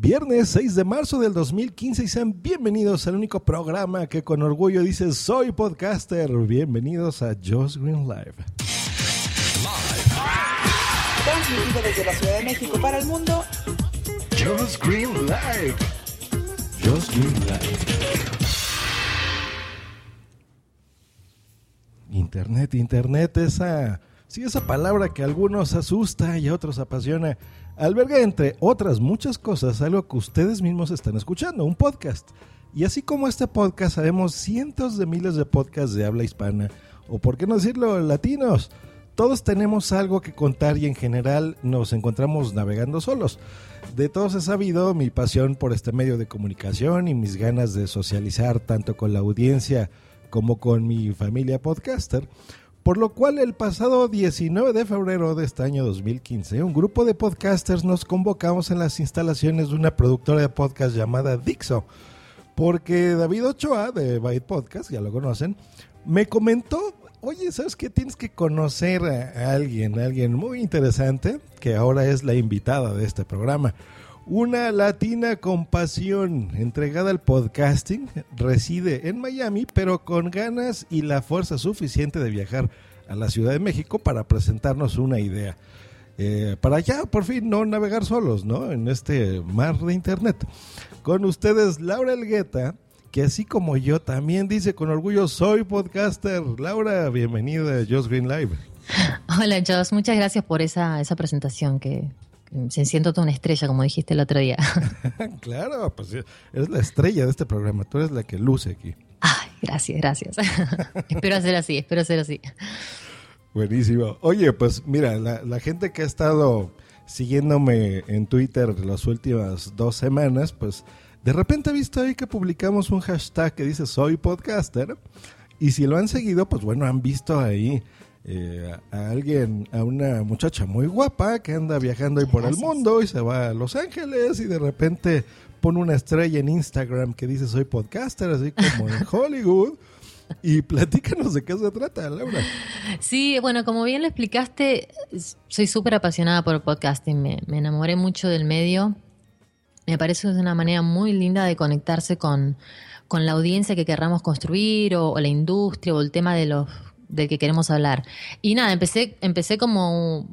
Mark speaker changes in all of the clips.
Speaker 1: Viernes 6 de marzo del 2015 y sean bienvenidos al único programa que con orgullo dice soy podcaster. Bienvenidos a Josh Green Live.
Speaker 2: Transmitido desde la Ciudad de México para el mundo.
Speaker 1: Josh Green Live. Josh Green Live. Internet, internet, esa, sí, esa palabra que a algunos asusta y a otros apasiona, alberga entre otras muchas cosas algo que ustedes mismos están escuchando, un podcast. Y así como este podcast, sabemos cientos de miles de podcasts de habla hispana, o por qué no decirlo, latinos. Todos tenemos algo que contar y en general nos encontramos navegando solos. De todos he sabido mi pasión por este medio de comunicación y mis ganas de socializar tanto con la audiencia como con mi familia podcaster, por lo cual el pasado 19 de febrero de este año 2015, un grupo de podcasters nos convocamos en las instalaciones de una productora de podcast llamada Dixo, porque David Ochoa de Byte Podcast, ya lo conocen, me comentó, oye, ¿sabes qué? Tienes que conocer a alguien, a alguien muy interesante, que ahora es la invitada de este programa. Una latina con pasión, entregada al podcasting, reside en Miami, pero con ganas y la fuerza suficiente de viajar a la Ciudad de México para presentarnos una idea. Eh, para ya, por fin, no navegar solos, ¿no? En este mar de Internet. Con ustedes, Laura Elgueta, que así como yo también dice con orgullo, soy podcaster. Laura, bienvenida a Just Green Live.
Speaker 3: Hola, Joss. Muchas gracias por esa, esa presentación que, se siento toda una estrella, como dijiste el otro día.
Speaker 1: claro, pues eres la estrella de este programa, tú eres la que luce aquí.
Speaker 3: Ay, gracias, gracias. espero ser así, espero ser así.
Speaker 1: Buenísimo. Oye, pues mira, la, la, gente que ha estado siguiéndome en Twitter las últimas dos semanas, pues de repente ha visto ahí que publicamos un hashtag que dice soy podcaster. Y si lo han seguido, pues bueno, han visto ahí eh, a alguien, a una muchacha muy guapa que anda viajando ahí por el mundo y se va a Los Ángeles y de repente pone una estrella en Instagram que dice soy podcaster, así como en Hollywood. Y platícanos de qué se trata, Laura.
Speaker 3: Sí, bueno, como bien lo explicaste, soy súper apasionada por el podcasting. Me, me, enamoré mucho del medio. Me parece que es una manera muy linda de conectarse con, con la audiencia que querramos construir o, o, la industria o el tema de los del que queremos hablar. Y nada, empecé, empecé como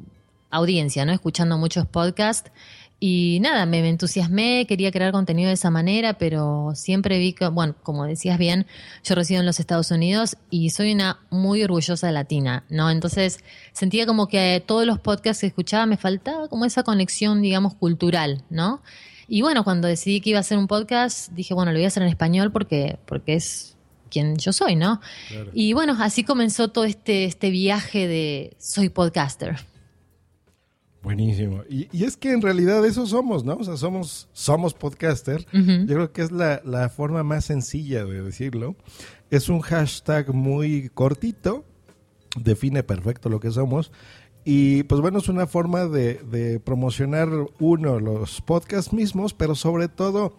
Speaker 3: audiencia, ¿no? Escuchando muchos podcasts. Y nada, me entusiasmé, quería crear contenido de esa manera, pero siempre vi que, bueno, como decías bien, yo resido en los Estados Unidos y soy una muy orgullosa latina, ¿no? Entonces sentía como que todos los podcasts que escuchaba me faltaba como esa conexión, digamos, cultural, ¿no? Y bueno, cuando decidí que iba a hacer un podcast, dije, bueno, lo voy a hacer en español porque, porque es quien yo soy, ¿no? Y bueno, así comenzó todo este, este viaje de soy podcaster.
Speaker 1: Buenísimo. Y, es que en realidad eso somos, ¿no? O sea, somos, somos podcaster. Yo creo que es la, la, forma más sencilla de decirlo. Es un hashtag muy cortito, define perfecto lo que somos. Y pues bueno, es una forma de, de promocionar uno, los podcasts mismos, pero sobre todo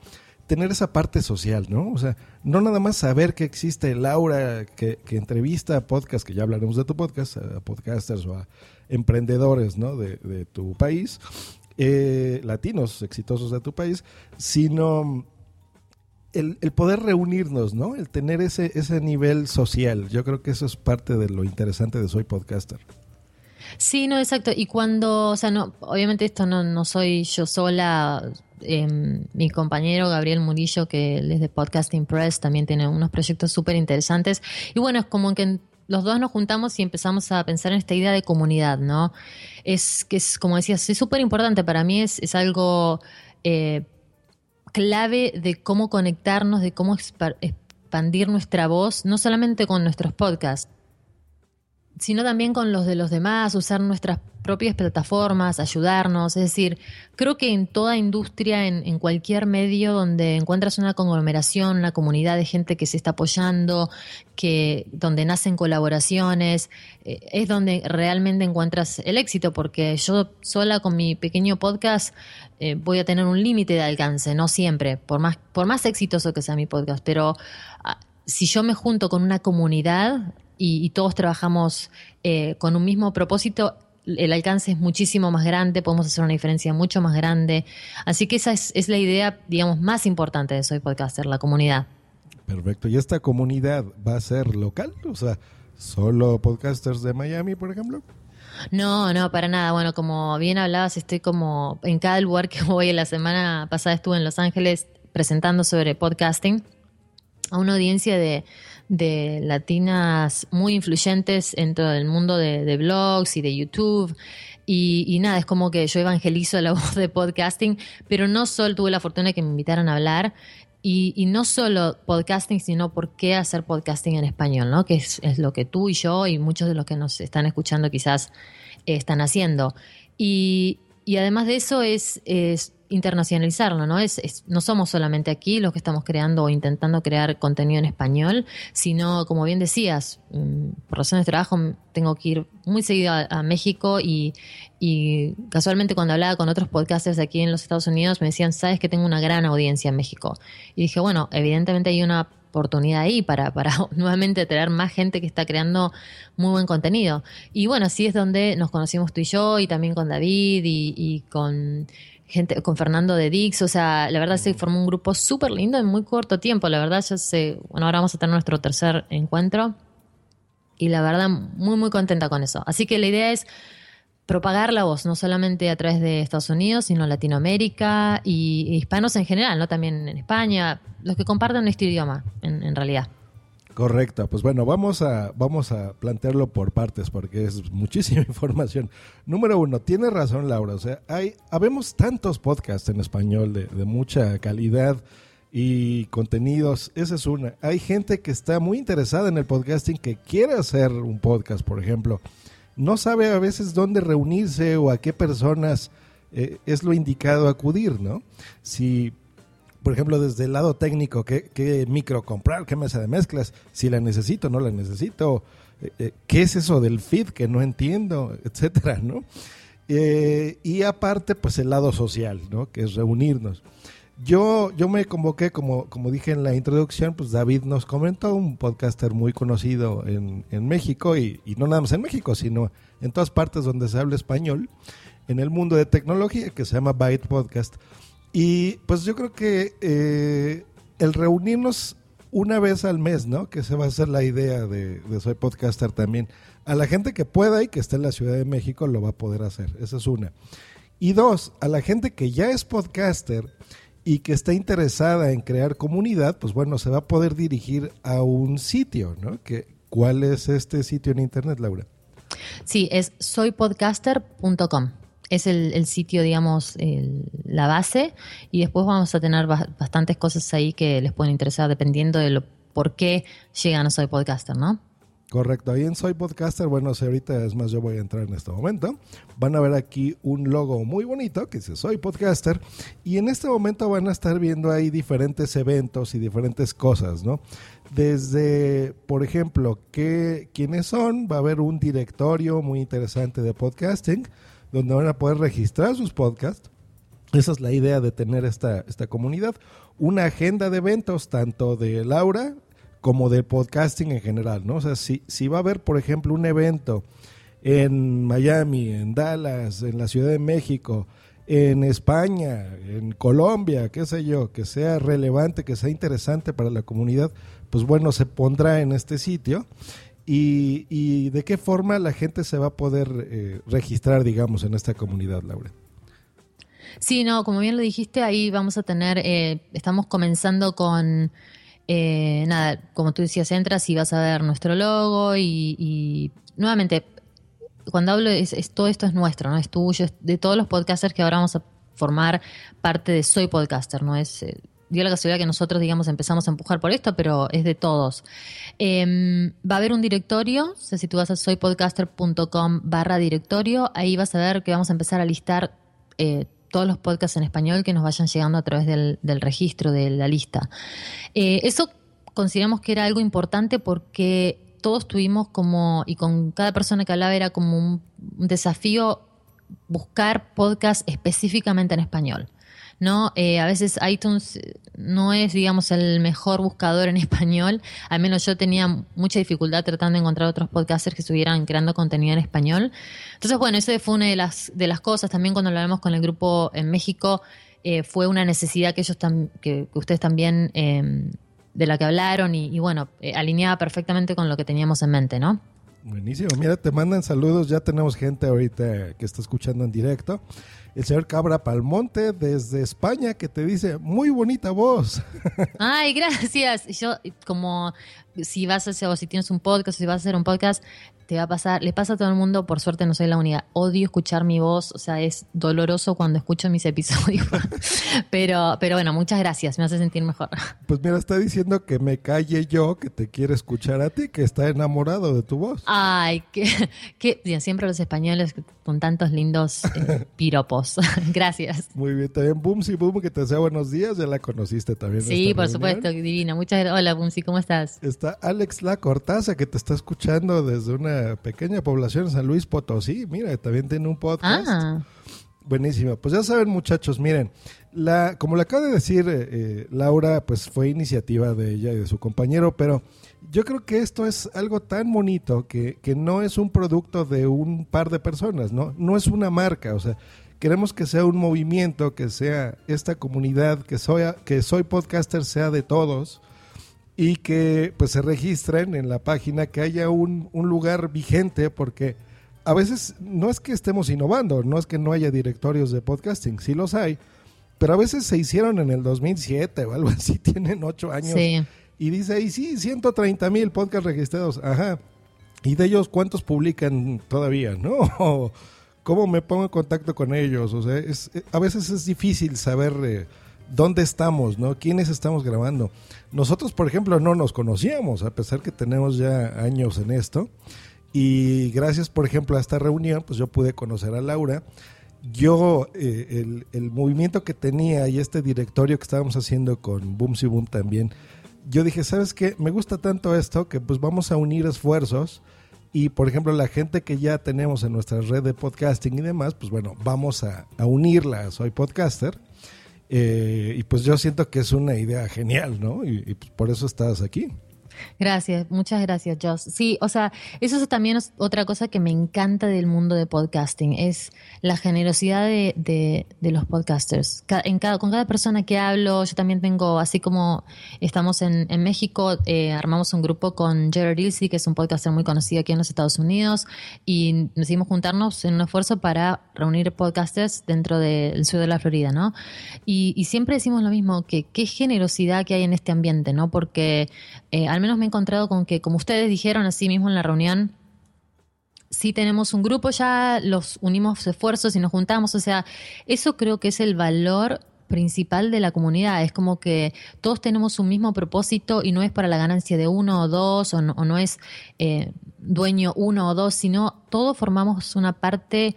Speaker 1: tener esa parte social, ¿no? O sea, no nada más saber que existe Laura que, entrevista a podcast, que ya hablaremos de tu podcast, a podcasters o a emprendedores, ¿no? De, tu país, eh, latinos exitosos de tu país, sino el, poder reunirnos, ¿no? El tener ese, ese nivel social. Yo creo que eso es parte de lo interesante de Soy Podcaster.
Speaker 3: Sí, no, exacto. Y cuando, o sea, no, obviamente esto no, no soy yo sola, Em, mi compañero Gabriel Murillo, que es de Podcasting Press, también tiene unos proyectos súper interesantes. Y bueno, es como que los dos nos juntamos y empezamos a pensar en esta idea de comunidad, ¿no? Es que es, como decías, es súper importante. Para mí es, es algo eh, clave de cómo conectarnos, de cómo expandir nuestra voz, no solamente con nuestros podcasts, sino también con los de los demás, usar nuestras propias plataformas, ayudarnos. Es decir, creo que en toda industria, en, cualquier medio donde encuentras una conglomeración, una comunidad de gente que se está apoyando, que donde nacen colaboraciones, eh, es donde realmente encuentras el éxito, porque yo sola con mi pequeño podcast eh, voy a tener un límite de alcance, no siempre, por más, por más exitoso que sea mi podcast, pero ah, si yo me junto con una comunidad, y, todos trabajamos eh, con un mismo propósito, el alcance es muchísimo más grande, podemos hacer una diferencia mucho más grande. Así que esa es, es la idea, digamos, más importante de Soy Podcaster, la comunidad.
Speaker 1: Perfecto. ¿Y esta comunidad va a ser local? O sea, solo podcasters de Miami, por ejemplo.
Speaker 3: No, no, para nada. Bueno, como bien hablabas, estoy como en cada lugar que voy. La semana pasada estuve en Los Ángeles presentando sobre podcasting a una audiencia de, latinas muy influyentes en todo el mundo de, blogs y de YouTube. Y, y, nada, es como que yo evangelizo la voz de podcasting, pero no solo tuve la fortuna de que me invitaran a hablar, y, no solo podcasting, sino por qué hacer podcasting en español, ¿no? Que es, lo que tú y yo y muchos de los que nos están escuchando quizás eh, están haciendo. Y, y además de eso es, es internacionalizarlo, ¿no? Es, no somos solamente aquí los que estamos creando o intentando crear contenido en español, sino, como bien decías, mm, por razones de trabajo tengo que ir muy seguido a, México y, casualmente cuando hablaba con otros podcasters aquí en los Estados Unidos me decían, sabes que tengo una gran audiencia en México. Y dije, bueno, evidentemente hay una oportunidad ahí para, para nuevamente traer más gente que está creando muy buen contenido. Y bueno, así es donde nos conocimos tú y yo y también con David y con gente con Fernando de Dix, o sea, la verdad se formó un grupo súper lindo en muy corto tiempo, la verdad ya sé, bueno, ahora vamos a tener nuestro tercer encuentro y la verdad muy muy contenta con eso. Así que la idea es propagar la voz, no solamente a través de Estados Unidos, sino Latinoamérica y, hispanos en general, no también en España, los que comparten nuestro idioma, en realidad.
Speaker 1: Correcto, pues bueno, vamos a, vamos a plantearlo por partes porque es muchísima información. Número uno, tiene razón Laura, o sea, hay, habemos tantos podcasts en español de, de mucha calidad y contenidos, esa es una. Hay gente que está muy interesada en el podcasting, que quiere hacer un podcast, por ejemplo. No sabe a veces dónde reunirse o a qué personas eh, es lo indicado acudir, ¿no? Si por ejemplo, desde el lado técnico, ¿qué, micro comprar? ¿Qué mesa de mezclas? Si la necesito, no la necesito. Eh, eh, ¿Qué es eso del feed que no entiendo? Etcétera, ¿no? Eh, y aparte, pues el lado social, ¿no? Que es reunirnos. Yo, yo me convoqué, como, como dije en la introducción, pues David nos comentó, un podcaster muy conocido en, en México, y, y, no nada más en México, sino en todas partes donde se habla español, en el mundo de tecnología, que se llama Byte Podcast. Y pues yo creo que eh, el reunirnos una vez al mes, ¿no? Que se va a ser la idea de, Soy Podcaster también. A la gente que pueda y que esté en la Ciudad de México lo va a poder hacer. Esa es una. Y dos, a la gente que ya es podcaster y que está interesada en crear comunidad, pues bueno, se va a poder dirigir a un sitio, ¿no? Que, ¿Cuál es este sitio en internet, Laura?
Speaker 3: Sí, es soypodcaster.com es el, sitio, digamos, la base y después vamos a tener bastantes cosas ahí que les pueden interesar dependiendo de lo, por qué llegan a Soy Podcaster, ¿no?
Speaker 1: Correcto, ahí en Soy Podcaster, bueno, si ahorita es más, yo voy a entrar en este momento, van a ver aquí un logo muy bonito que dice Soy Podcaster y en este momento van a estar viendo ahí diferentes eventos y diferentes cosas, ¿no? Desde, por ejemplo, ¿qué, quiénes son, va a haber un directorio muy interesante de podcasting, donde van a poder registrar sus podcasts. Esa es la idea de tener esta, esta comunidad. Una agenda de eventos, tanto de Laura como de podcasting en general, ¿no? O sea, si, si va a haber, por ejemplo, un evento en Miami, en Dallas, en la Ciudad de México, en España, en Colombia, qué sé yo, que sea relevante, que sea interesante para la comunidad, pues bueno, se pondrá en este sitio y, de qué forma la gente se va a poder eh, registrar, digamos, en esta comunidad, Laura.
Speaker 3: Sí, no, como bien lo dijiste, ahí vamos a tener, eh, estamos comenzando con, eh, nada, como tú decías, entras y vas a ver nuestro logo y, nuevamente, cuando hablo, es, todo esto es nuestro, no es tuyo, es de todos los podcasters que ahora vamos a formar parte de Soy Podcaster, no es dio la casualidad que nosotros, digamos, empezamos a empujar por esto, pero es de todos. Em, va a haber un directorio, o sea, si tú vas a soypodcaster.com barra directorio, ahí vas a ver que vamos a empezar a listar eh, todos los podcasts en español que nos vayan llegando a través del, registro de la lista. Eh, eso consideramos que era algo importante porque todos tuvimos como, y con cada persona que hablaba era como un desafío buscar podcasts específicamente en español. ¿No? Eh, a veces iTunes no es, digamos, el mejor buscador en español. Al menos yo tenía mucha dificultad tratando de encontrar otros podcasters que estuvieran creando contenido en español. Entonces, bueno, eso fue una de las, de las cosas. También cuando hablamos con el grupo en México, eh, fue una necesidad que ellos que, ustedes también em, de la que hablaron y, bueno, eh, alineaba perfectamente con lo que teníamos en mente, ¿no?
Speaker 1: Buenísimo. Mira, te mandan saludos. Ya tenemos gente ahorita que está escuchando en directo. El señor Cabra Palmonte desde España que te dice, muy bonita voz.
Speaker 3: Ay, gracias. Yo, como si vas a hacer, o si tienes un podcast, si vas a hacer un podcast, te va a pasar, le pasa a todo el mundo, por suerte no soy la única. Odio escuchar mi voz, o sea, es doloroso cuando escucho mis episodios. pero, pero bueno, muchas gracias, me hace sentir mejor.
Speaker 1: Pues mira, está diciendo que me calle yo, que te quiere escuchar a ti, que está enamorado de tu voz.
Speaker 3: Ay, que, que siempre los españoles con tantos lindos eh, piropos. gracias.
Speaker 1: Muy bien, también Boomsy Boom, que te desea buenos días, ya la conociste también.
Speaker 3: Sí, por supuesto, divina. Muchas gracias. Hola, Boomsy, ¿cómo estás?
Speaker 1: Está Alex La Cortaza, que te está escuchando desde una pequeña población en San Luis Potosí. Mira, también tiene un podcast. Ah. Buenísimo. Pues ya saben, muchachos, miren, la, como le acaba de decir eh, eh, Laura, pues fue iniciativa de ella y de su compañero, pero yo creo que esto es algo tan bonito que, que no es un producto de un par de personas, ¿no? No es una marca, o sea, queremos que sea un movimiento, que sea esta comunidad, que soy, que soy podcaster sea de todos y que pues se registren en la página, que haya un, lugar vigente, porque a veces no es que estemos innovando, no es que no haya directorios de podcasting, sí los hay, pero a veces se hicieron en el 2007 o algo así, tienen ocho años. Y dice ahí, sí, 130 mil podcasts registrados, ajá. ¿Y de ellos cuántos publican todavía, no? ¿Cómo me pongo en contacto con ellos? O sea, es, a veces es difícil saber... Eh, dónde estamos, ¿no? ¿Quiénes estamos grabando? Nosotros, por ejemplo, no nos conocíamos, a pesar que tenemos ya años en esto. Y gracias, por ejemplo, a esta reunión, pues yo pude conocer a Laura. Yo, eh, el, movimiento que tenía y este directorio que estábamos haciendo con Boom Boom también, yo dije, ¿sabes qué? Me gusta tanto esto que pues vamos a unir esfuerzos y, por ejemplo, la gente que ya tenemos en nuestra red de podcasting y demás, pues bueno, vamos a, a unirla. Soy podcaster eh, y pues yo siento que es una idea genial, ¿no? Y, pues por eso estás aquí.
Speaker 3: Gracias, muchas gracias, Joss. Sí, o sea, eso es también otra cosa que me encanta del mundo de podcasting, es la generosidad de, de, los podcasters. en cada, con cada persona que hablo, yo también tengo, así como estamos en, en México, eh, armamos un grupo con Jared Ilse, que es un podcaster muy conocido aquí en los Estados Unidos, y decidimos juntarnos en un esfuerzo para reunir podcasters dentro del sur de la Florida, ¿no? Y, y siempre decimos lo mismo, que qué generosidad que hay en este ambiente, ¿no? Porque eh, al menos me he encontrado con que, como ustedes dijeron así mismo en la reunión, si tenemos un grupo ya, los unimos esfuerzos y nos juntamos. O sea, eso creo que es el valor principal de la comunidad. Es como que todos tenemos un mismo propósito y no es para la ganancia de uno o dos, o no, es eh, dueño uno o dos, sino todos formamos una parte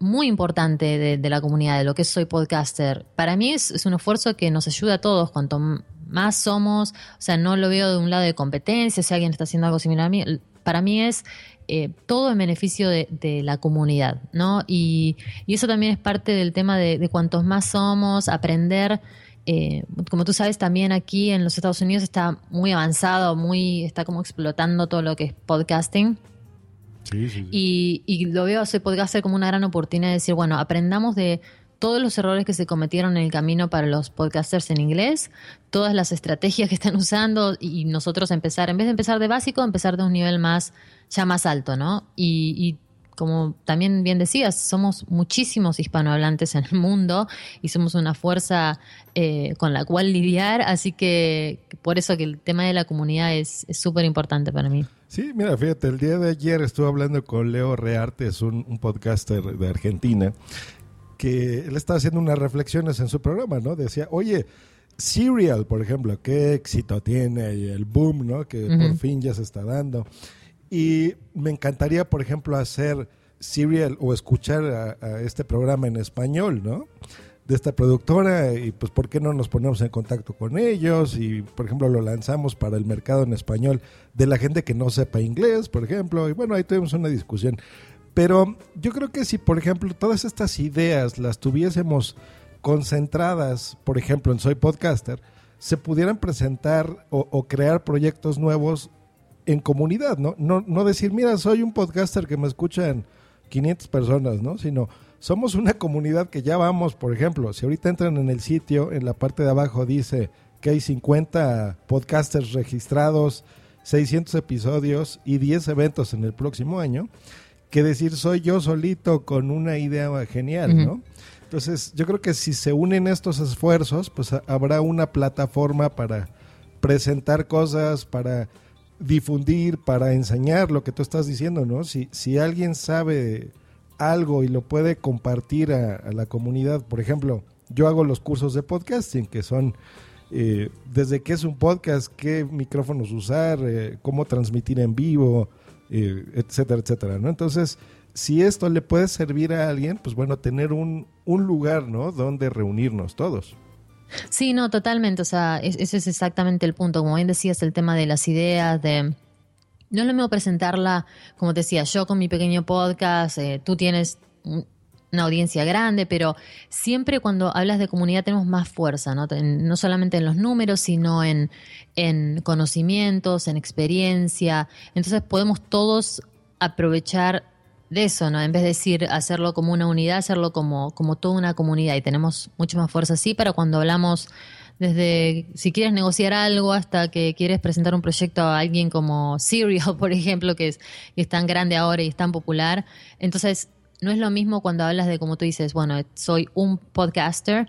Speaker 3: muy importante de, la comunidad, de lo que soy podcaster. Para mí es, es, un esfuerzo que nos ayuda a todos. Cuanto más somos, o sea, no lo veo de un lado de competencia, si alguien está haciendo algo similar a mí, para mí es eh, todo en beneficio de, la comunidad, ¿no? Y, eso también es parte del tema de, cuantos más somos, aprender. Eh, como tú sabes, también aquí en los Estados Unidos está muy avanzado, muy, está como explotando todo lo que es podcasting. Sí, sí, Y, y, lo veo a ese podcaster como una gran oportunidad de decir, bueno, aprendamos de todos los errores que se cometieron en el camino para los podcasters en inglés, todas las estrategias que están usando y nosotros empezar, en vez de empezar de básico, empezar de un nivel más, ya más alto, ¿no? Y, como también bien decías, somos muchísimos hispanohablantes en el mundo y somos una fuerza eh, con la cual lidiar, así que por eso que el tema de la comunidad es súper importante para mí.
Speaker 1: Sí, mira, fíjate, el día de ayer estuve hablando con Leo Rearte, es un podcaster de Argentina, que él estaba haciendo unas reflexiones en su programa, ¿no? Decía, oye, Serial, por ejemplo, qué éxito tiene y el boom, ¿no? Que por fin ya se está dando. Y me encantaría, por ejemplo, hacer Serial o escuchar a, este programa en español, ¿no? De esta productora y pues por qué no nos ponemos en contacto con ellos y por ejemplo lo lanzamos para el mercado en español de la gente que no sepa inglés, por ejemplo, y bueno, ahí tuvimos una discusión. Pero yo creo que si, por ejemplo, todas estas ideas las tuviésemos concentradas, por ejemplo, en Soy Podcaster, se pudieran presentar o, crear proyectos nuevos en comunidad, ¿no? ¿no? No decir, mira, soy un podcaster que me escuchan 500 personas, ¿no? Sino, somos una comunidad que ya vamos, por ejemplo, si ahorita entran en el sitio, en la parte de abajo dice que hay 50 podcasters registrados, 600 episodios y 10 eventos en el próximo año, que decir soy yo solito con una idea genial, ¿no? Entonces, yo creo que si se unen estos esfuerzos, pues habrá una plataforma para presentar cosas, para difundir, para enseñar lo que tú estás diciendo, ¿no? Si, si alguien sabe algo y lo puede compartir a, la comunidad, por ejemplo, yo hago los cursos de podcasting, que son eh, desde qué es un podcast, qué micrófonos usar, eh, cómo transmitir en vivo, etcétera, etcétera, ¿no? Entonces, si esto le puede servir a alguien, pues bueno, tener un, un lugar, ¿no? Donde reunirnos todos.
Speaker 3: Sí, no, totalmente. O sea, ese es exactamente el punto. Como bien decías, el tema de las ideas, de... No es lo mismo presentarla, como te decía, yo con mi pequeño podcast, eh, tú tienes una audiencia grande, pero siempre cuando hablas de comunidad tenemos más fuerza, ¿no? no solamente en los números, sino en, en conocimientos, en experiencia. Entonces podemos todos aprovechar de eso, ¿no? En vez de decir hacerlo como una unidad, hacerlo como, como toda una comunidad. Y tenemos mucho más fuerza así para cuando hablamos desde si quieres negociar algo hasta que quieres presentar un proyecto a alguien como Serial, por ejemplo, que es, que es tan grande ahora y es tan popular. Entonces, no es lo mismo cuando hablas de, como tú dices, bueno, soy un podcaster,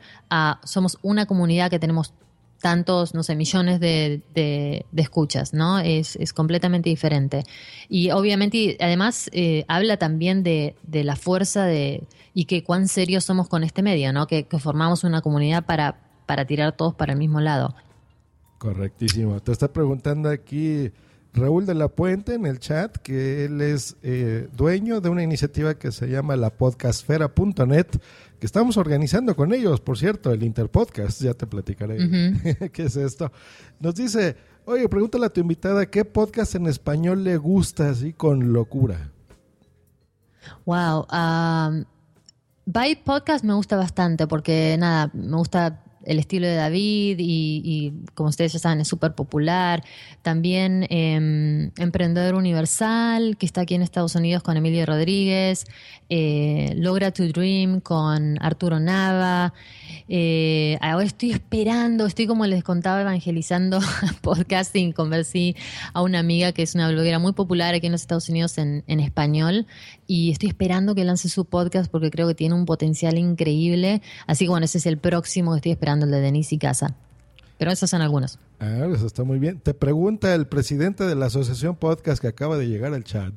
Speaker 3: somos una comunidad que tenemos tantos, no sé, millones de, de, escuchas, ¿no? Es, es, completamente diferente. Y obviamente, además, eh, habla también de, de, la fuerza de y que cuán serios somos con este medio, ¿no? Que, formamos una comunidad para, para tirar todos para el mismo lado.
Speaker 1: Correctísimo. Te está preguntando aquí Raúl de la Puente en el chat que él es eh, dueño de una iniciativa que se llama la podcastfera.net que estamos organizando con ellos, por cierto, el Interpodcast, ya te platicaré qué es esto. Nos dice, oye, pregúntale a tu invitada qué podcast en español le gusta así con locura.
Speaker 3: Wow, um, Byte Podcast me gusta bastante porque nada, me gusta el estilo de David y, como ustedes ya saben es súper popular. También em, Emprendedor Universal, que está aquí en Estados Unidos con Emilio Rodríguez. Eh, Logra to Dream con Arturo Nava. Eh, ahora estoy esperando, estoy como les contaba evangelizando podcasting. Conversí a una amiga que es una bloguera muy popular aquí en los Estados Unidos en, en español y estoy esperando que lance su podcast porque creo que tiene un potencial increíble. Así que bueno, ese es el próximo que estoy esperando el de Denise y Casa. Pero esas son algunas.
Speaker 1: Ah, eso está muy bien. Te pregunta el presidente de la asociación podcast que acaba de llegar al chat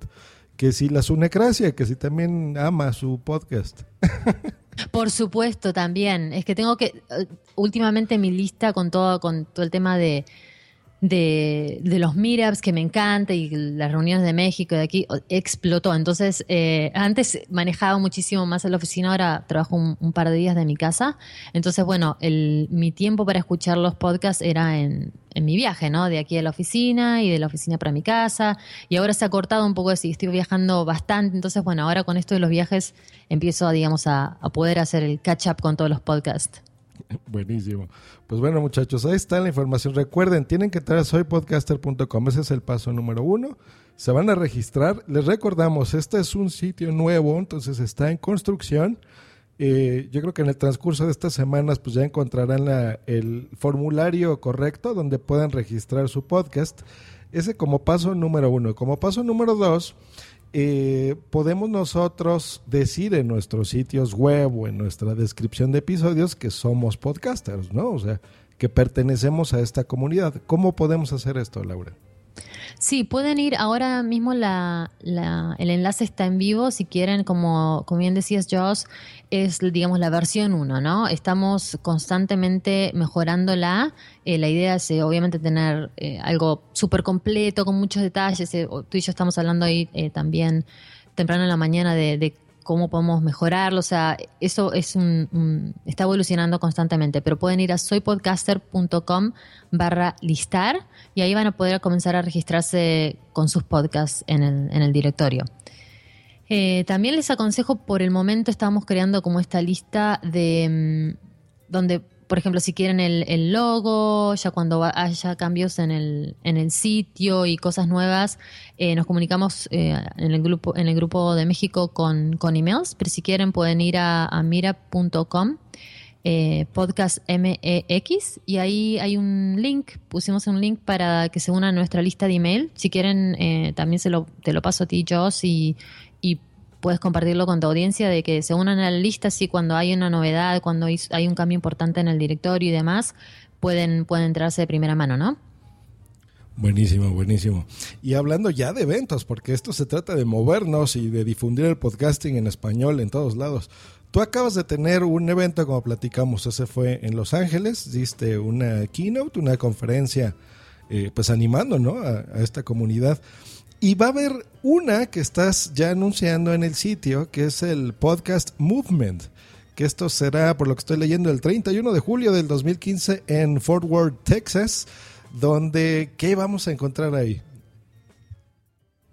Speaker 1: que si la Sunecracia, que si también ama su podcast.
Speaker 3: Por supuesto, también. Es que tengo que, eh, últimamente mi lista con todo, con todo el tema de de, los meetups que me encanta y las reuniones de México de aquí explotó. Entonces, eh, antes manejaba muchísimo más en la oficina, ahora trabajo un, par de días de mi casa. Entonces, bueno, el, mi tiempo para escuchar los podcasts era en, mi viaje, ¿no? De aquí a la oficina y de la oficina para mi casa. Y ahora se ha cortado un poco así, estoy viajando bastante. Entonces, bueno, ahora con esto de los viajes empiezo, digamos, a poder hacer el catch up con todos los podcasts.
Speaker 1: Buenísimo. Pues bueno, muchachos, ahí está la información. Recuerden, tienen que entrar a soypodcaster.com. Ese es el paso número uno. Se van a registrar. Les recordamos, este es un sitio nuevo, entonces está en construcción. Eh, yo creo que en el transcurso de estas semanas, pues ya encontrarán el formulario correcto donde puedan registrar su podcast. Ese como paso número uno. Como paso número dos, eh, podemos nosotros decir en nuestros sitios web o en nuestra descripción de episodios que somos podcasters, ¿no? O sea, que pertenecemos a esta comunidad. ¿Cómo podemos hacer esto, Laura?
Speaker 3: Sí, pueden ir ahora mismo la, el enlace está en vivo si quieren, como, como bien decías Josh, es digamos la versión 1, ¿no? Estamos constantemente mejorándola. Eh, la idea es eh, obviamente tener eh, algo súper completo, con muchos detalles. tú y yo estamos hablando ahí también temprano en la mañana de, de cómo podemos mejorarlo. O sea, eso es un, está evolucionando constantemente, pero pueden ir a soypodcaster.com barra listar y ahí van a poder comenzar a registrarse con sus podcasts en el, directorio. Eh, también les aconsejo, por el momento estamos creando como esta lista de, donde, por ejemplo, si quieren el, logo, ya cuando haya cambios en el, en el sitio y cosas nuevas, eh, nos comunicamos eh, en, el grupo, en el grupo de México con, con emails, pero si quieren pueden ir a, a mira.com eh, podcast MEX y ahí hay un link, pusimos un link para que se una a nuestra lista de email. Si quieren, eh, también se lo, te lo paso a ti, Joss, y puedes compartirlo con tu audiencia de que se unan a cuando hay una novedad, cuando hay un cambio importante en el directorio y demás, pueden, pueden entrarse de primera mano, ¿no?
Speaker 1: Buenísimo, buenísimo. Y hablando ya de eventos, porque esto se trata de movernos y de difundir el podcasting en español en todos lados. Tú acabas de tener un evento, como platicamos, ese fue en Los Ángeles, diste una keynote, una conferencia, eh, pues animando ¿no? a, esta comunidad. Y va a haber una que estás ya anunciando en el sitio, que es el podcast Movement, que esto será, por lo que estoy leyendo, el 31 de julio del 2015 en Fort Worth, Texas, donde, ¿qué vamos a encontrar ahí?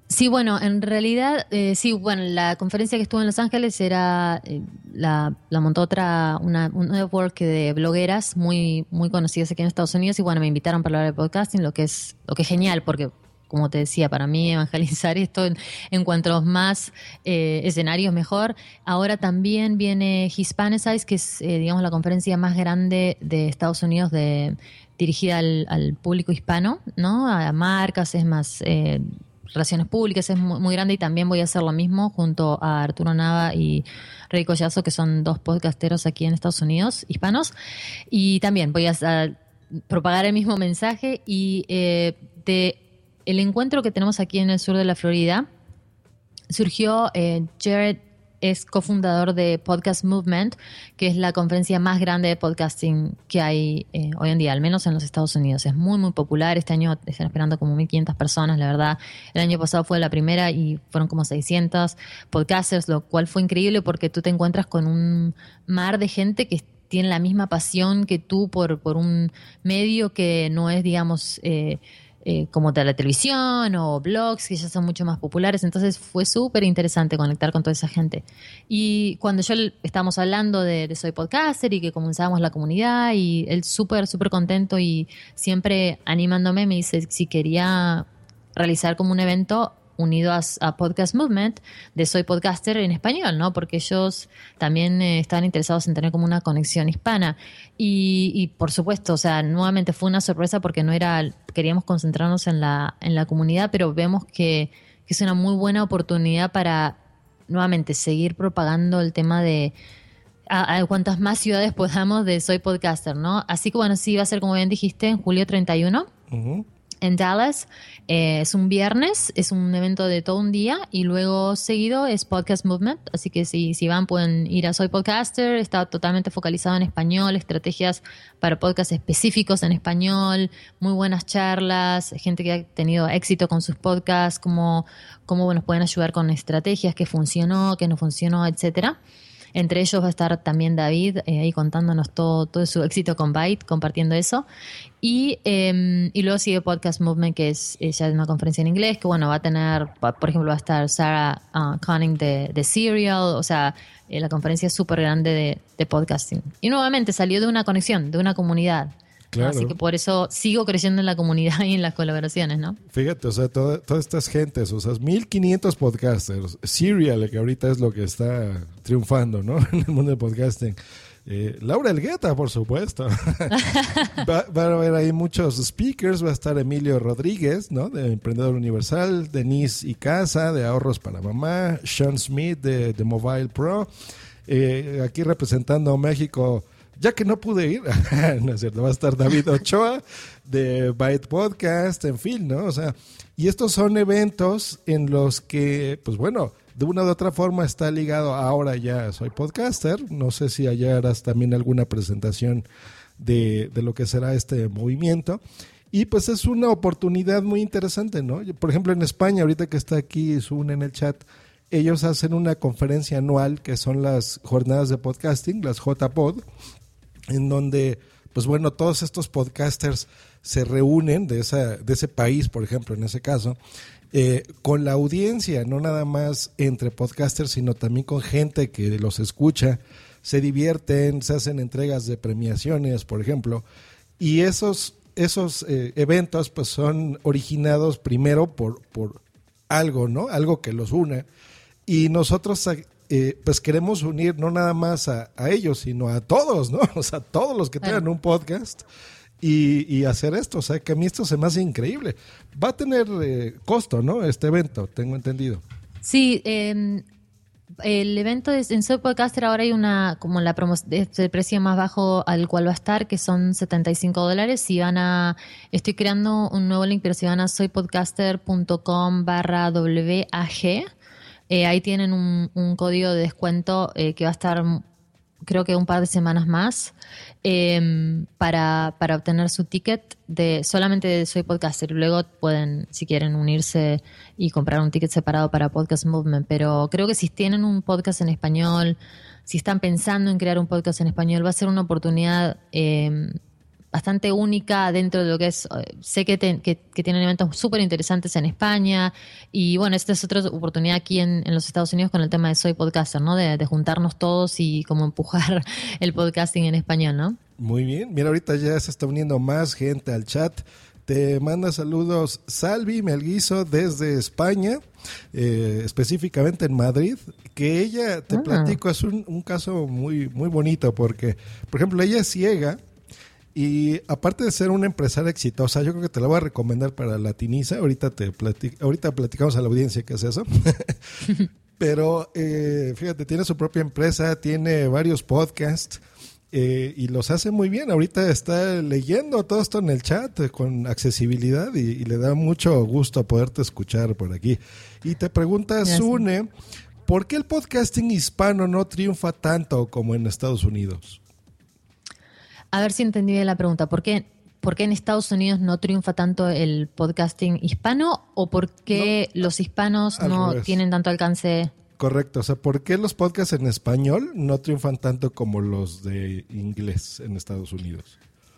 Speaker 3: Sí, bueno, en realidad, eh, sí, bueno, la conferencia que estuvo en Los Ángeles era, eh, la, montó otra, una, un network de blogueras muy, muy conocidas aquí en Estados Unidos y bueno, me invitaron para hablar de podcasting, lo que es, lo que es genial porque como te decía, para mí evangelizar esto en, en cuanto más eh, escenarios mejor. Ahora también viene Hispanicize, que es, eh, digamos, la conferencia más grande de Estados Unidos de dirigida al, al público hispano, ¿no? A marcas, es más eh, relaciones públicas es muy, grande y también voy a hacer lo mismo junto a Arturo Nava y Rey Collazo, que son dos podcasteros aquí en Estados Unidos, hispanos. Y también voy a, propagar el mismo mensaje y eh, de el encuentro que tenemos aquí en el sur de la Florida surgió eh, Jared es cofundador de Podcast Movement, que es la conferencia más grande de podcasting que hay eh, hoy en día, al menos en los Estados Unidos. Es muy, muy popular. Este año están esperando como 1.500 personas, la verdad. El año pasado fue la primera y fueron como 600 podcasters, lo cual fue increíble porque tú te encuentras con un mar de gente que tiene la misma pasión que tú por, por un medio que no es, digamos, eh, eh, como de la televisión o blogs que ya son mucho más populares. Entonces fue súper interesante conectar con toda esa gente. Y cuando yo estábamos hablando de, Soy Podcaster y que comenzábamos la comunidad y él súper, súper contento y siempre animándome me dice si quería realizar como un evento unido a, Podcast Movement de Soy Podcaster en español, ¿no? Porque ellos también eh, estaban interesados en tener como una conexión hispana. Y, por supuesto, o sea, nuevamente fue una sorpresa porque no era, queríamos concentrarnos en la, en la comunidad, pero vemos que, es una muy buena oportunidad para nuevamente seguir propagando el tema de a, cuantas más ciudades podamos de Soy Podcaster, ¿no? Así que bueno, sí, va a ser como bien dijiste, en julio 31 en Dallas. Eh, es un viernes, es un evento de todo un día y luego seguido es Podcast Movement. Así que si, si van pueden ir a Soy Podcaster. Está totalmente focalizado en español, estrategias para podcasts específicos en español, muy buenas charlas, gente que ha tenido éxito con sus podcasts, cómo, cómo nos pueden ayudar con estrategias, qué funcionó, qué no funcionó, etcétera. Entre ellos va a estar también David eh, ahí contándonos todo, todo su éxito con Byte, compartiendo eso. Y, em, y luego sigue Podcast Movement, que es ya una conferencia en inglés, que bueno, va a tener, por ejemplo, va a estar Sarah uh, Conning de, Serial, o sea, eh, la conferencia súper grande de, de podcasting. Y nuevamente salió de una conexión, de una comunidad. Así que por eso sigo creciendo en la comunidad y en las colaboraciones, ¿no?
Speaker 1: Fíjate, o sea, todas estas gentes, o sea, 1500 podcasters, Serial, que ahorita es lo que está triunfando, ¿no? En el mundo del podcasting. Eh, Laura Elgueta, por supuesto. va, va, a haber ahí muchos speakers. Va a estar Emilio Rodríguez, ¿no? De Emprendedor Universal. Denise Icaza, de Ahorros para Mamá. Sean Smith, de, de Mobile Pro. Eh, aquí representando a México, ya que no pude ir, no es cierto, va a estar David Ochoa de Byte Podcast, en fin, ¿no? O sea, y estos son eventos en los que, pues bueno, de una u otra forma está ligado, ahora ya soy podcaster, no sé si allá harás también alguna presentación de, de lo que será este movimiento. Y pues es una oportunidad muy interesante, ¿no? Por ejemplo, en España, ahorita que está aquí Sun en el chat, ellos hacen una conferencia anual que son las jornadas de podcasting, las JPod, en donde, pues bueno, todos estos podcasters se reúnen de, esa, de ese país, por ejemplo, en ese caso, eh, con la audiencia, no nada más entre podcasters, sino también con gente que los escucha se divierten, se hacen entregas de premiaciones, por ejemplo, y esos, esos eh, eventos pues son originados primero por, por algo, ¿no? Algo que los une. Y nosotros eh, pues queremos unir no nada más a, ellos, sino a todos, ¿no? O sea, todos los que tengan un podcast y, hacer esto. O sea, que a mí esto se me hace increíble. Va a tener eh, costo, ¿no? Este evento, tengo entendido.
Speaker 3: Sí, em, el evento es, en Soy Podcaster ahora hay una, como la el precio más bajo al cual va a estar, que son 75 dólares. Si van a, estoy creando un nuevo link, pero si van a soypodcaster.com barra WAG, eh, ahí tienen un, código de descuento eh, que va a estar creo que un par de semanas más em, para, para, obtener su ticket de solamente de Soy Podcaster. Luego pueden, si quieren, unirse y comprar un ticket separado para Podcast Movement. Pero creo que si tienen un podcast en español, si están pensando en crear un podcast en español, va a ser una oportunidad eh, bastante única dentro de lo que es, eh, sé que, que, tienen eventos súper interesantes en España y bueno, esta es otra oportunidad aquí en, los Estados Unidos con el tema de Soy Podcaster, ¿no? De, juntarnos todos y como empujar el podcasting en español, ¿no?
Speaker 1: Muy bien, mira, ahorita ya se está uniendo más gente al chat. Te manda saludos Salvi Melguizo desde España, eh, específicamente en Madrid, que ella, te ah. platico, es un, un, caso muy, muy bonito porque, por ejemplo, ella es ciega y aparte de ser una empresaria exitosa, yo creo que te la voy a recomendar para Latiniza. Ahorita te ahorita platicamos a la audiencia qué es eso. Pero eh, fíjate, tiene su propia empresa, tiene varios podcasts eh, y los hace muy bien. Ahorita está leyendo todo esto en el chat eh, con accesibilidad y, le da mucho gusto poderte escuchar por aquí. Y te pregunta, Sune, ¿por qué el podcasting hispano no triunfa tanto como en Estados Unidos?
Speaker 3: A ver si entendí bien la pregunta. ¿Por qué, ¿Por qué en Estados Unidos no triunfa tanto el podcasting hispano o por qué los hispanos no tienen tanto alcance?
Speaker 1: Correcto, o sea, ¿por qué los podcasts en español no triunfan tanto como los de inglés en Estados Unidos?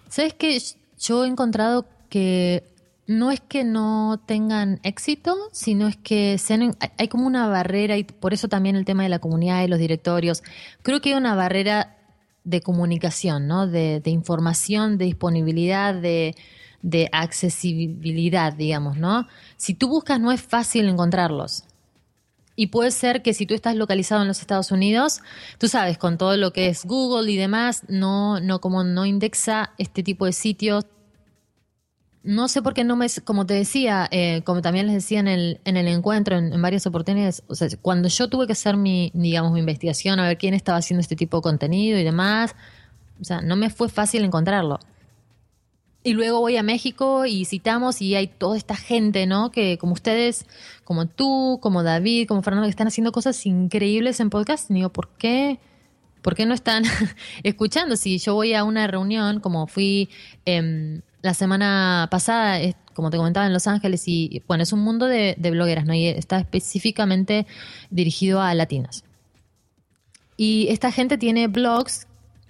Speaker 3: Sabes que yo he encontrado que no es que no tengan éxito, sino es que hay como una barrera y por eso también el tema de la comunidad y los directorios. Creo que hay una barrera de comunicación, ¿no? de, información, de disponibilidad, de, accesibilidad, digamos, ¿no? Si tú buscas no es fácil encontrarlos. Y puede ser que si tú estás localizado en los Estados Unidos, tú sabes, con todo lo que es Google y demás, no, no como no indexa este tipo de sitios no sé por qué no me, como te decía, eh, como también les decía en el, en el encuentro, en, varias oportunidades, o sea, cuando yo tuve que hacer mi, digamos, mi investigación, a ver quién estaba haciendo este tipo de contenido y demás, o sea, no me fue fácil encontrarlo. Y luego voy a México y citamos y hay toda esta gente, ¿no? Que como ustedes, como tú, como David, como Fernando, que están haciendo cosas increíbles en podcast. Y digo, ¿por qué? ¿Por qué no están escuchando? Si yo voy a una reunión, como fui... Eh, la semana pasada, como te comentaba, en Los Ángeles, y bueno, es un mundo de, blogueras, ¿no? Y está específicamente dirigido a latinas. Y esta gente tiene blogs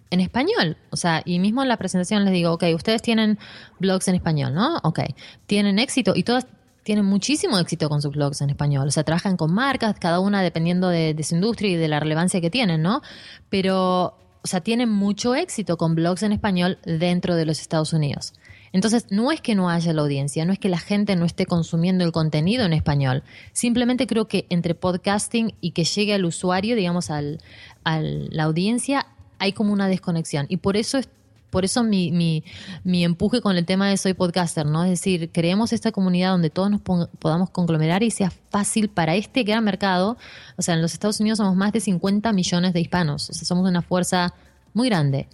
Speaker 3: en español. O sea, y mismo en la presentación les digo, ok, ustedes tienen blogs en español, ¿no? Ok, tienen éxito y todas tienen muchísimo éxito con sus blogs en español. O sea, trabajan con marcas, cada una dependiendo de, de su industria y de la relevancia que tienen, ¿no? Pero, o sea, tienen mucho éxito con blogs en español dentro de los Estados Unidos. Entonces, no es que no haya la audiencia, no es que la gente no esté consumiendo el contenido en español. Simplemente creo que entre podcasting y que llegue al usuario, digamos, al, a la audiencia, hay como una desconexión. Y por eso es por eso mi, mi, mi, empuje con el tema de Soy Podcaster, ¿no? Es decir, creemos esta comunidad donde todos nos podamos conglomerar y sea fácil para este gran mercado. O sea, en los Estados Unidos somos más de 50 millones de hispanos. O sea, somos una fuerza muy grande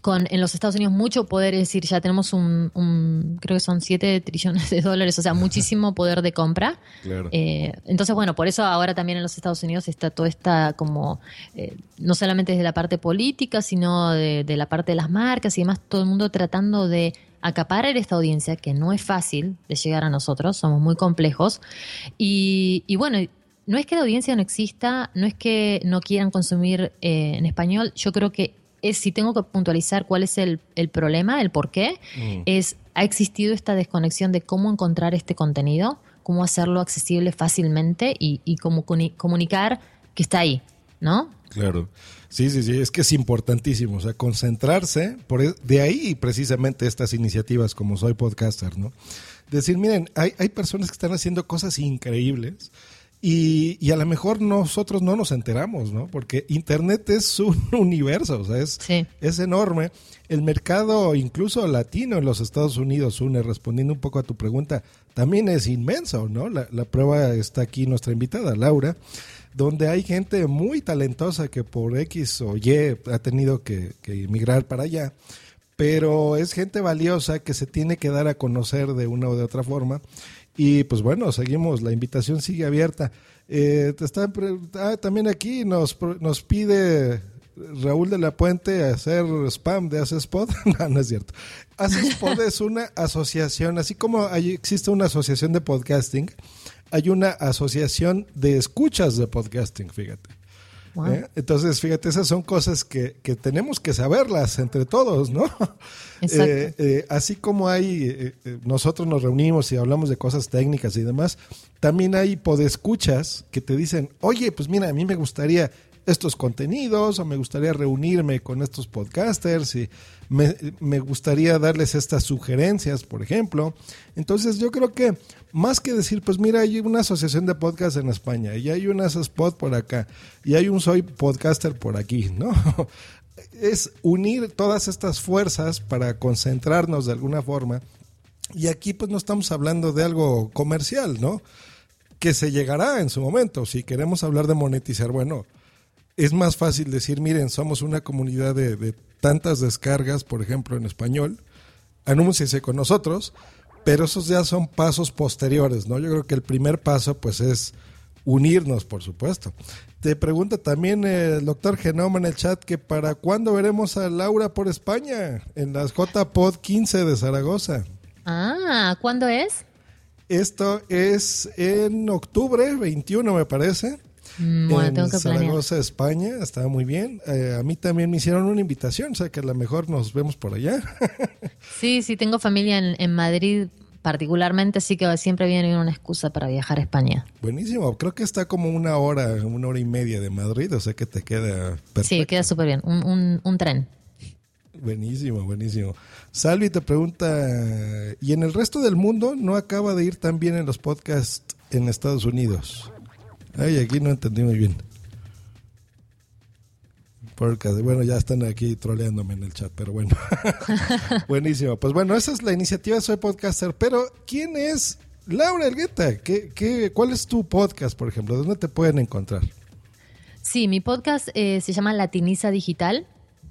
Speaker 3: con en los Estados Unidos mucho poder, es decir, ya tenemos un, creo que son 7 trillones de dólares, o sea, muchísimo poder de compra. Eh, entonces, bueno, por eso ahora también en los Estados Unidos está toda esta como, eh, no solamente desde la parte política, sino de, la parte de las marcas y demás, todo el mundo tratando de acaparar esta audiencia, que no es fácil de llegar a nosotros, somos muy complejos. Y, y bueno, no es que la audiencia no exista, no es que no quieran consumir eh, en español, yo creo que es si tengo que puntualizar cuál es el, problema, el por qué, mm. es ha existido esta desconexión de cómo encontrar este contenido, cómo hacerlo accesible fácilmente y, y cómo comunicar que está ahí. ¿no?
Speaker 1: Claro. Sí, sí, sí, es que es importantísimo, o sea, concentrarse, por, e, de ahí precisamente estas iniciativas como Soy Podcaster, ¿no? Decir, miren, hay, hay personas que están haciendo cosas increíbles y, y, a lo mejor nosotros no nos enteramos, ¿no? Porque Internet es un universo, o sea, es, es enorme. El mercado, incluso latino en los Estados Unidos, une, respondiendo un poco a tu pregunta, también es inmenso, ¿no? La, la prueba está aquí nuestra invitada, Laura donde hay gente muy talentosa que por X o Y ha tenido que, emigrar para allá, pero es gente valiosa que se tiene que dar a conocer de una o de otra forma. Y pues bueno, seguimos, la invitación sigue abierta. Eh, está, ah, también aquí nos, nos pide Raúl de la Puente hacer spam de Spot. no, no es cierto. Spot es una asociación, así como existe una asociación de podcasting, hay una asociación de escuchas de podcasting, fíjate. ¿Eh? Entonces, fíjate, esas son cosas que, tenemos que saberlas entre todos, ¿no? Eh, eh, así como hay, nosotros nos reunimos y hablamos de cosas técnicas y demás, también hay podescuchas que te dicen, oye, pues mira, a mí me gustaría estos contenidos o me gustaría reunirme con estos podcasters y me, gustaría darles estas sugerencias, por ejemplo. Entonces yo creo que más que decir, pues mira, hay una asociación de podcast en España y hay una spot por acá y hay un soy podcaster por aquí, ¿no? es unir todas estas fuerzas para concentrarnos de alguna forma. Y aquí pues no estamos hablando de algo comercial, ¿no? Que se llegará en su momento. Si queremos hablar de monetizar, bueno, es más fácil decir, miren, somos una comunidad de, tantas descargas, por ejemplo, en español, anúnciese con nosotros, pero esos ya son pasos posteriores, ¿no? Yo creo que el primer paso, pues, es unirnos, por supuesto. Te pregunta también el doctor Genoma en el chat que para cuándo veremos a Laura por España en las JPod 15 de Zaragoza.
Speaker 3: Ah, ¿cuándo es?
Speaker 1: Esto es en octubre 21, me parece.
Speaker 3: Mm, bueno, tengo que
Speaker 1: Zaragoza, España, estaba muy bien. Eh, a mí también me hicieron una invitación, o sea que a lo mejor nos vemos por allá.
Speaker 3: sí, sí, tengo familia en, Madrid particularmente, así que siempre viene una excusa para viajar a España.
Speaker 1: Buenísimo, creo que está como una hora, una hora y media de Madrid, o sea que te queda perfecto.
Speaker 3: Sí, queda súper bien, un, un tren.
Speaker 1: Buenísimo, buenísimo. Salvi te pregunta, ¿y en el resto del mundo no acaba de ir tan bien en los podcasts en Estados Unidos? Ay, aquí no entendí muy bien. Porque, bueno, ya están aquí troleándome en el chat, pero bueno. Buenísimo. Pues bueno, esa es la iniciativa Soy Podcaster. Pero, ¿quién es Laura Elgueta? ¿Qué, qué, cuál es tu podcast, por ejemplo? ¿Dónde te pueden encontrar?
Speaker 3: Sí, mi podcast eh, se llama Latiniza Digital.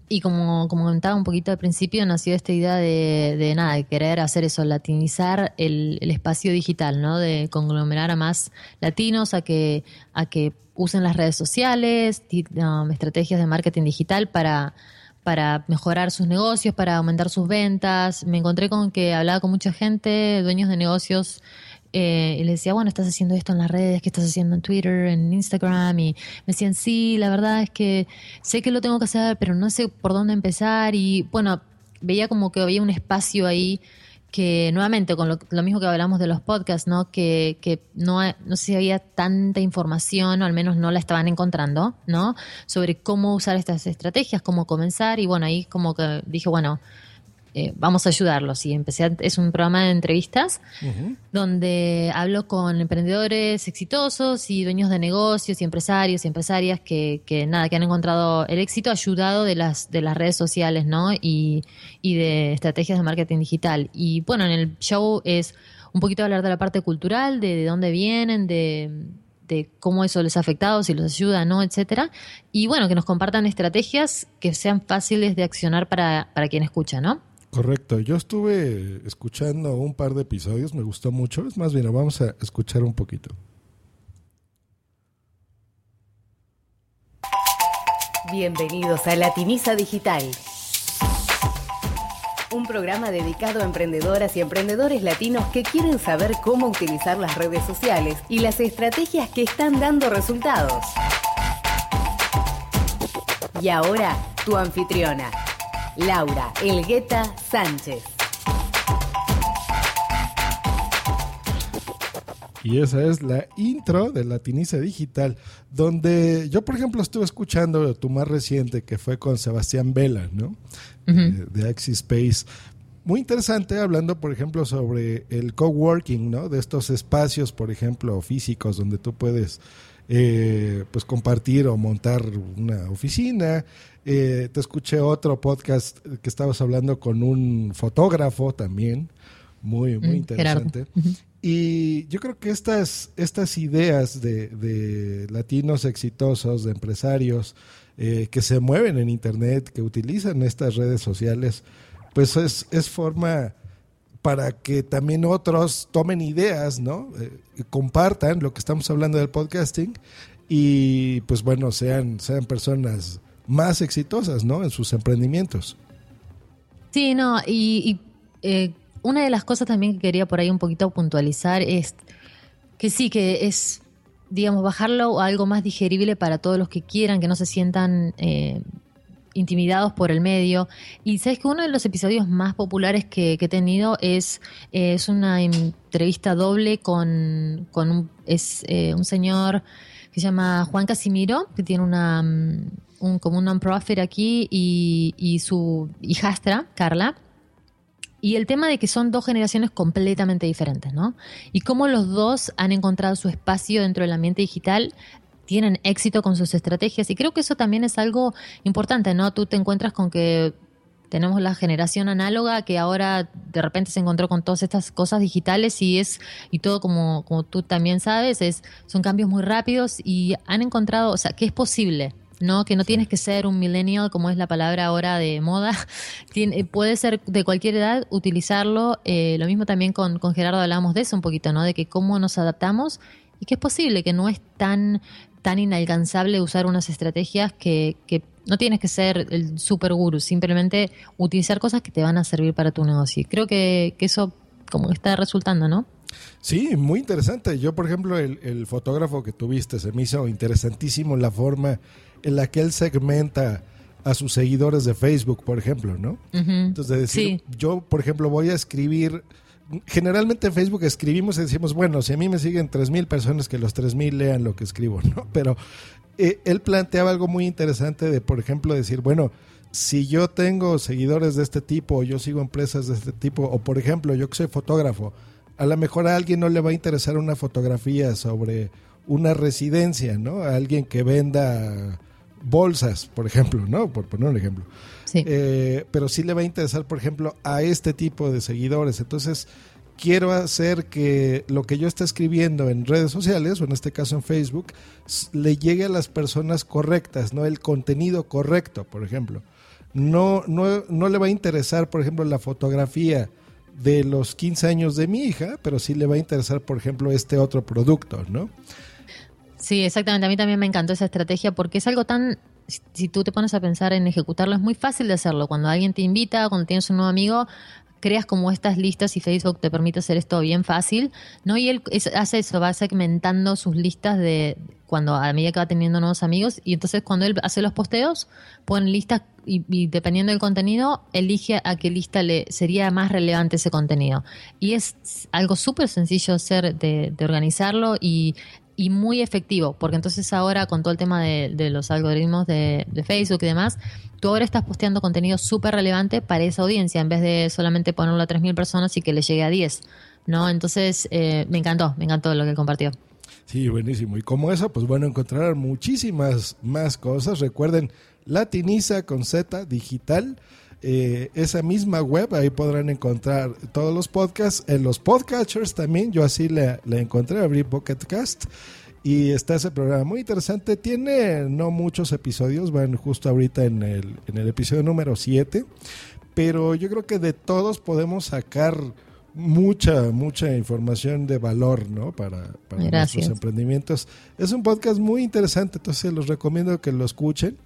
Speaker 3: Y como, como comentaba un poquito al principio, nació esta idea de, de nada, de querer hacer eso, latinizar el, espacio digital, ¿no? De conglomerar a más latinos a que, a que usen las redes sociales, um, estrategias de marketing digital para, para mejorar sus negocios, para aumentar sus ventas. Me encontré con que hablaba con mucha gente, dueños de negocios eh, y le decía, bueno, estás haciendo esto en las redes, ¿qué estás haciendo en Twitter, en Instagram? Y me decían, sí, la verdad es que sé que lo tengo que hacer, pero no sé por dónde empezar. Y bueno, veía como que había un espacio ahí que nuevamente con lo, mismo que hablamos de los podcasts, ¿no? Que, que no, no sé si había tanta información, o al menos no la estaban encontrando, ¿no? Sobre cómo usar estas estrategias, cómo comenzar. Y bueno, ahí como que dije, bueno, eh, vamos a ayudarlos. Y empecé, es un programa de entrevistas donde hablo con emprendedores exitosos y dueños de negocios y empresarios y empresarias que, que, nada, que han encontrado el éxito ayudado de las, de las redes sociales, ¿no? Y, y de estrategias de marketing digital. Y bueno, en el show es un poquito hablar de la parte cultural, de, de dónde vienen, de de cómo eso les ha afectado, si los ayuda, ¿no? etcétera. Y bueno, que nos compartan estrategias que sean fáciles de accionar para, para quien escucha, ¿no?
Speaker 1: Correcto, yo estuve escuchando un par de episodios, me gustó mucho, es más bien, vamos a escuchar un poquito.
Speaker 4: Bienvenidos a Latiniza Digital, un programa dedicado a emprendedoras y emprendedores latinos que quieren saber cómo utilizar las redes sociales y las estrategias que están dando resultados. Y ahora, tu anfitriona, Laura Elgueta Sánchez.
Speaker 1: Y esa es la intro de Latiniza Digital, donde yo, por ejemplo, estuve escuchando tu más reciente, que fue con Sebastián Vela, ¿no? de, de Axis Space. Muy interesante, hablando, por ejemplo, sobre el coworking, ¿no? De estos espacios, por ejemplo, físicos, donde tú puedes eh, pues compartir o montar una oficina. Eh, te escuché otro podcast que estabas hablando con un fotógrafo también, muy, muy
Speaker 3: Mm,
Speaker 1: interesante. Y yo creo que estas, estas ideas de, de latinos exitosos, de empresarios eh, que se mueven en Internet, que utilizan estas redes sociales, pues es, es forma para que también otros tomen ideas, ¿no? Eh, compartan lo que estamos hablando del podcasting y pues bueno, sean, sean personas más exitosas, ¿no? En sus emprendimientos.
Speaker 3: Sí, no, y, y, eh, una de las cosas también que quería por ahí un poquito puntualizar es que sí, que es, digamos, bajarlo a algo más digerible para todos los que quieran, que no se sientan eh, intimidados por el medio. Y sabes que uno de los episodios más populares que, he tenido es, eh, es una entrevista doble con, con un, es, eh, un señor que se llama Juan Casimiro, que tiene una, mm, un, como un non-profit aquí, y, y su hijastra, Carla. Y el tema de que son dos generaciones completamente diferentes, ¿no? Y cómo los dos han encontrado su espacio dentro del ambiente digital, tienen éxito con sus estrategias. Y creo que eso también es algo importante, ¿no? Tú te encuentras con que tenemos la generación análoga que ahora de repente se encontró con todas estas cosas digitales y es y todo como como tú también sabes es son cambios muy rápidos y han encontrado o sea que es posible no que no tienes que ser un millennial como es la palabra ahora de moda Tien- puede ser de cualquier edad utilizarlo eh, lo mismo también con, con Gerardo hablábamos de eso un poquito no de que cómo nos adaptamos y que es posible que no es tan tan inalcanzable usar unas estrategias que, que no tienes que ser el super guru, simplemente utilizar cosas que te van a servir para tu negocio. Creo que, que eso como está resultando, ¿no?
Speaker 1: Sí, muy interesante. Yo, por ejemplo, el, el fotógrafo que tuviste, se me hizo interesantísimo la forma en la que él segmenta a sus seguidores de Facebook, por ejemplo, ¿no? Entonces, de decir,
Speaker 3: Sí.
Speaker 1: yo, por ejemplo, voy a escribir. Generalmente en Facebook escribimos y decimos, bueno, si a mí me siguen 3.000 personas, que los 3.000 lean lo que escribo, ¿no? Pero eh, él planteaba algo muy interesante de, por ejemplo, decir, bueno, si yo tengo seguidores de este tipo, o yo sigo empresas de este tipo, o por ejemplo, yo que soy fotógrafo, a lo mejor a alguien no le va a interesar una fotografía sobre una residencia, ¿no? A alguien que venda bolsas, por ejemplo, ¿no? Por poner un ejemplo.
Speaker 3: Sí.
Speaker 1: Eh, pero sí le va a interesar, por ejemplo, a este tipo de seguidores. Entonces, quiero hacer que lo que yo esté escribiendo en redes sociales, o en este caso en Facebook, le llegue a las personas correctas, ¿no? El contenido correcto, por ejemplo. No, no, no le va a interesar, por ejemplo, la fotografía de los 15 años de mi hija, pero sí le va a interesar, por ejemplo, este otro producto, ¿no?
Speaker 3: Sí, exactamente. A mí también me encantó esa estrategia porque es algo tan, si- tú te pones a pensar en ejecutarlo, es muy fácil de hacerlo. Cuando alguien te invita, cuando tienes un nuevo amigo, creas como estas listas y Facebook te permite hacer esto bien fácil, ¿no? Y él hace eso, va segmentando sus listas de cuando a medida que va teniendo nuevos amigos y entonces cuando él hace los posteos, pone listas y, y dependiendo del contenido, elige a qué lista le sería más relevante ese contenido. Y es algo súper sencillo hacer de, de organizarlo y y muy efectivo, porque entonces ahora con todo el tema de, los algoritmos de, Facebook y demás, tú ahora estás posteando contenido súper relevante para esa audiencia, en vez de solamente ponerlo a 3.000 personas y que le llegue a 10, ¿no? Entonces, eh, me encantó, me encantó lo que compartió.
Speaker 1: Sí, buenísimo. Y como eso, pues bueno, encontrarán muchísimas más cosas. Recuerden, Latiniza con Z digital. Eh, esa misma web, ahí podrán encontrar todos los podcasts. En los podcatchers también, yo así le, le encontré, abrí Pocket Cast. Y está ese programa muy interesante. Tiene no muchos episodios, van justo ahorita en el, en el episodio número 7. Pero yo creo que de todos podemos sacar mucha, mucha información de valor, ¿no? Para, para nuestros emprendimientos. Es un podcast muy interesante, entonces los recomiendo que lo escuchen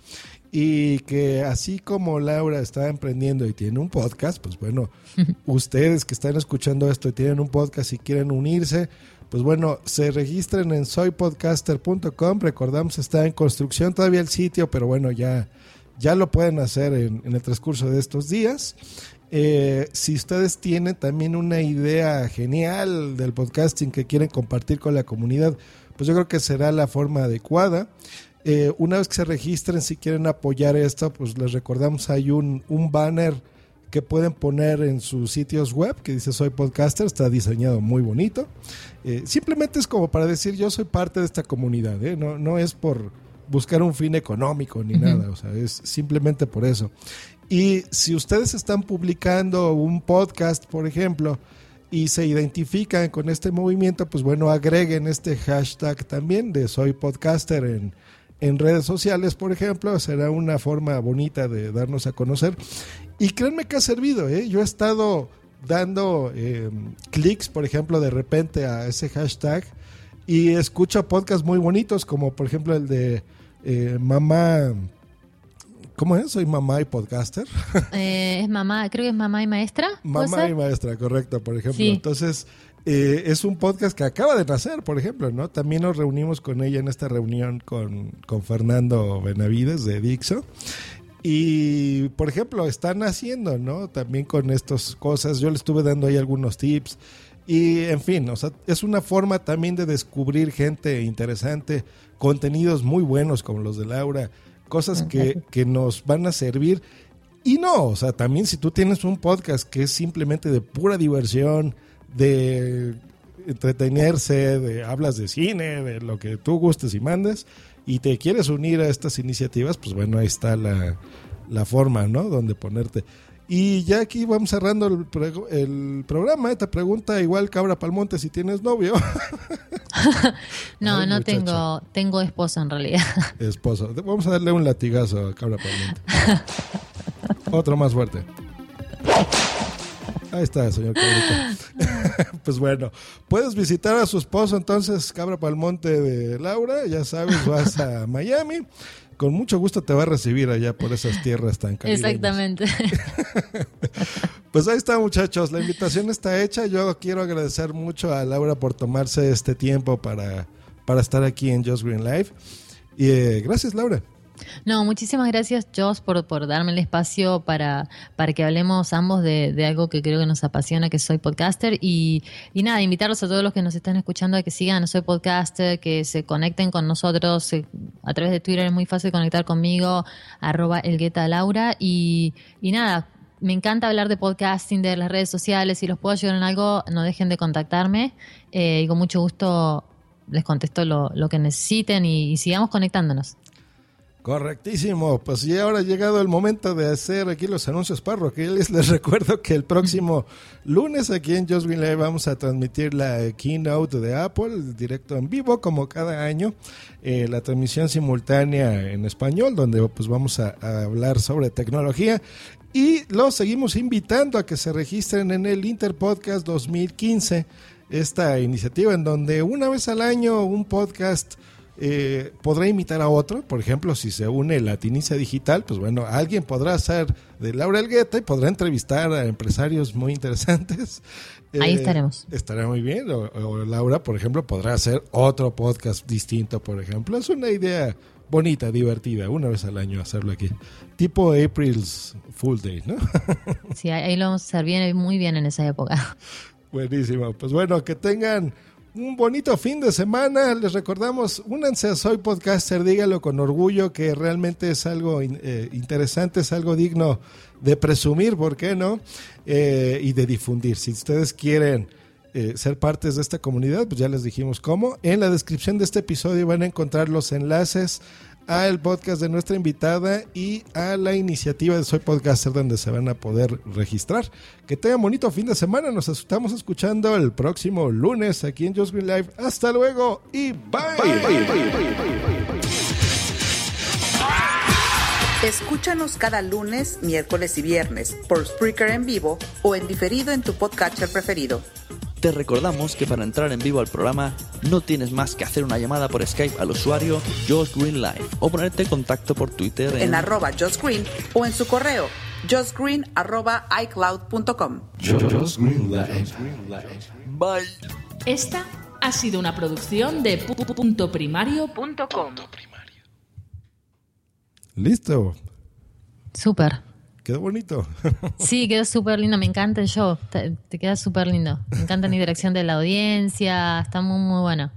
Speaker 1: y que así como Laura está emprendiendo y tiene un podcast, pues bueno, ustedes que están escuchando esto y tienen un podcast y quieren unirse, pues bueno, se registren en soypodcaster.com. Recordamos, está en construcción todavía el sitio, pero bueno, ya, ya lo pueden hacer en, en el transcurso de estos días. Eh, si ustedes tienen también una idea genial del podcasting que quieren compartir con la comunidad, pues yo creo que será la forma adecuada. Eh, una vez que se registren, si quieren apoyar esto, pues les recordamos, hay un, un banner que pueden poner en sus sitios web que dice soy podcaster, está diseñado muy bonito. Eh, simplemente es como para decir yo soy parte de esta comunidad, ¿eh? no, no es por buscar un fin económico ni nada, o sea, es simplemente por eso. Y si ustedes están publicando un podcast, por ejemplo, y se identifican con este movimiento, pues bueno, agreguen este hashtag también de soy podcaster en, en redes sociales, por ejemplo, será una forma bonita de darnos a conocer. Y créanme que ha servido, ¿eh? Yo he estado dando eh, clics, por ejemplo, de repente a ese hashtag y escucho podcasts muy bonitos, como por ejemplo el de eh, Mamá. ¿Cómo es? Soy mamá y podcaster.
Speaker 3: Eh, es mamá, creo que es mamá y maestra.
Speaker 1: mamá y maestra, correcto, por ejemplo. Entonces, eh, es un podcast que acaba de nacer, por ejemplo, ¿no? También nos reunimos con ella en esta reunión con, con Fernando Benavides de Dixo. Y, por ejemplo, están haciendo, ¿no? También con estas cosas. Yo le estuve dando ahí algunos tips. Y, en fin, o sea, es una forma también de descubrir gente interesante, contenidos muy buenos como los de Laura, cosas que, que nos van a servir. Y no, o sea, también si tú tienes un podcast que es simplemente de pura diversión, de entretenerse, de hablas de cine, de lo que tú gustes y mandes, y te quieres unir a estas iniciativas, pues bueno, ahí está la, la forma, ¿no? Donde ponerte. Y ya aquí vamos cerrando el, el programa. Te pregunta igual Cabra Palmonte si tienes novio.
Speaker 3: no, no tengo, tengo esposo en realidad.
Speaker 1: Esposo. Vamos a darle un latigazo a Cabra Palmonte. Otro más fuerte. Ahí está, señor Cabrita. pues bueno, puedes visitar a su esposo entonces, Cabra Palmonte de Laura, ya sabes, vas a Miami. Con mucho gusto te va a recibir allá por esas tierras tan calientes.
Speaker 3: Exactamente.
Speaker 1: pues ahí está, muchachos. La invitación está hecha. Yo quiero agradecer mucho a Laura por tomarse este tiempo para, para estar aquí en Just Green Life. Y eh, gracias, Laura.
Speaker 3: No, muchísimas gracias, Joss, por, por darme el espacio para, para que hablemos ambos de, de, algo que creo que nos apasiona, que soy podcaster. Y, y, nada, invitarlos a todos los que nos están escuchando a que sigan Soy Podcaster, que se conecten con nosotros. a través de Twitter es muy fácil conectar conmigo, arroba elgueta Laura. Y, y nada, me encanta hablar de podcasting, de las redes sociales. Si los puedo ayudar en algo, no dejen de contactarme. Eh, y con mucho gusto les contesto lo, lo que necesiten y sigamos conectándonos.
Speaker 1: Correctísimo, pues ya ahora ha llegado el momento de hacer aquí los anuncios parroquiales. Les recuerdo que el próximo lunes aquí en Just Green Live vamos a transmitir la keynote de Apple, directo en vivo como cada año, eh, la transmisión simultánea en español, donde pues vamos a, a hablar sobre tecnología y los seguimos invitando a que se registren en el Interpodcast 2015, esta iniciativa en donde una vez al año un podcast eh, podrá imitar a otro, por ejemplo, si se une Latinicia Digital, pues bueno, alguien podrá ser de Laura Elgueta y podrá entrevistar a empresarios muy interesantes.
Speaker 3: Ahí eh, estaremos.
Speaker 1: Estará muy bien. O, o, Laura, por ejemplo, podrá hacer otro podcast distinto, por ejemplo. Es una idea bonita, divertida, una vez al año hacerlo aquí. Tipo April's Full Day, ¿no?
Speaker 3: sí, ahí lo vamos a hacer bien, muy bien en esa época.
Speaker 1: Buenísimo. Pues bueno, que tengan un bonito fin de semana. Les recordamos, únanse a Soy Podcaster, dígalo con orgullo, que realmente es algo eh, interesante, es algo digno de presumir, ¿por qué no? Eh, y de difundir. Si ustedes quieren eh, ser partes de esta comunidad, pues ya les dijimos cómo. En la descripción de este episodio van a encontrar los enlaces al podcast de nuestra invitada y a la iniciativa de Soy Podcaster donde se van a poder registrar. Que tengan bonito fin de semana. Nos estamos escuchando el próximo lunes aquí en Just Green Live. Hasta luego y bye.
Speaker 2: Escúchanos cada lunes, miércoles y viernes por Spreaker en vivo o en diferido en tu podcatcher preferido.
Speaker 5: Te recordamos que para entrar en vivo al programa no tienes más que hacer una llamada por Skype al usuario Josh Green Live o ponerte en contacto por Twitter
Speaker 2: en, en arroba Josh Green o en su correo joshgreen arroba icloud.com.
Speaker 5: Bye.
Speaker 6: Esta ha sido una producción de puntoprimario.com.
Speaker 1: Listo.
Speaker 3: Súper.
Speaker 1: Quedó bonito.
Speaker 3: Sí, quedó súper lindo. Me encanta el show. Te, te queda súper lindo. Me encanta la interacción de la audiencia. Está muy, muy bueno.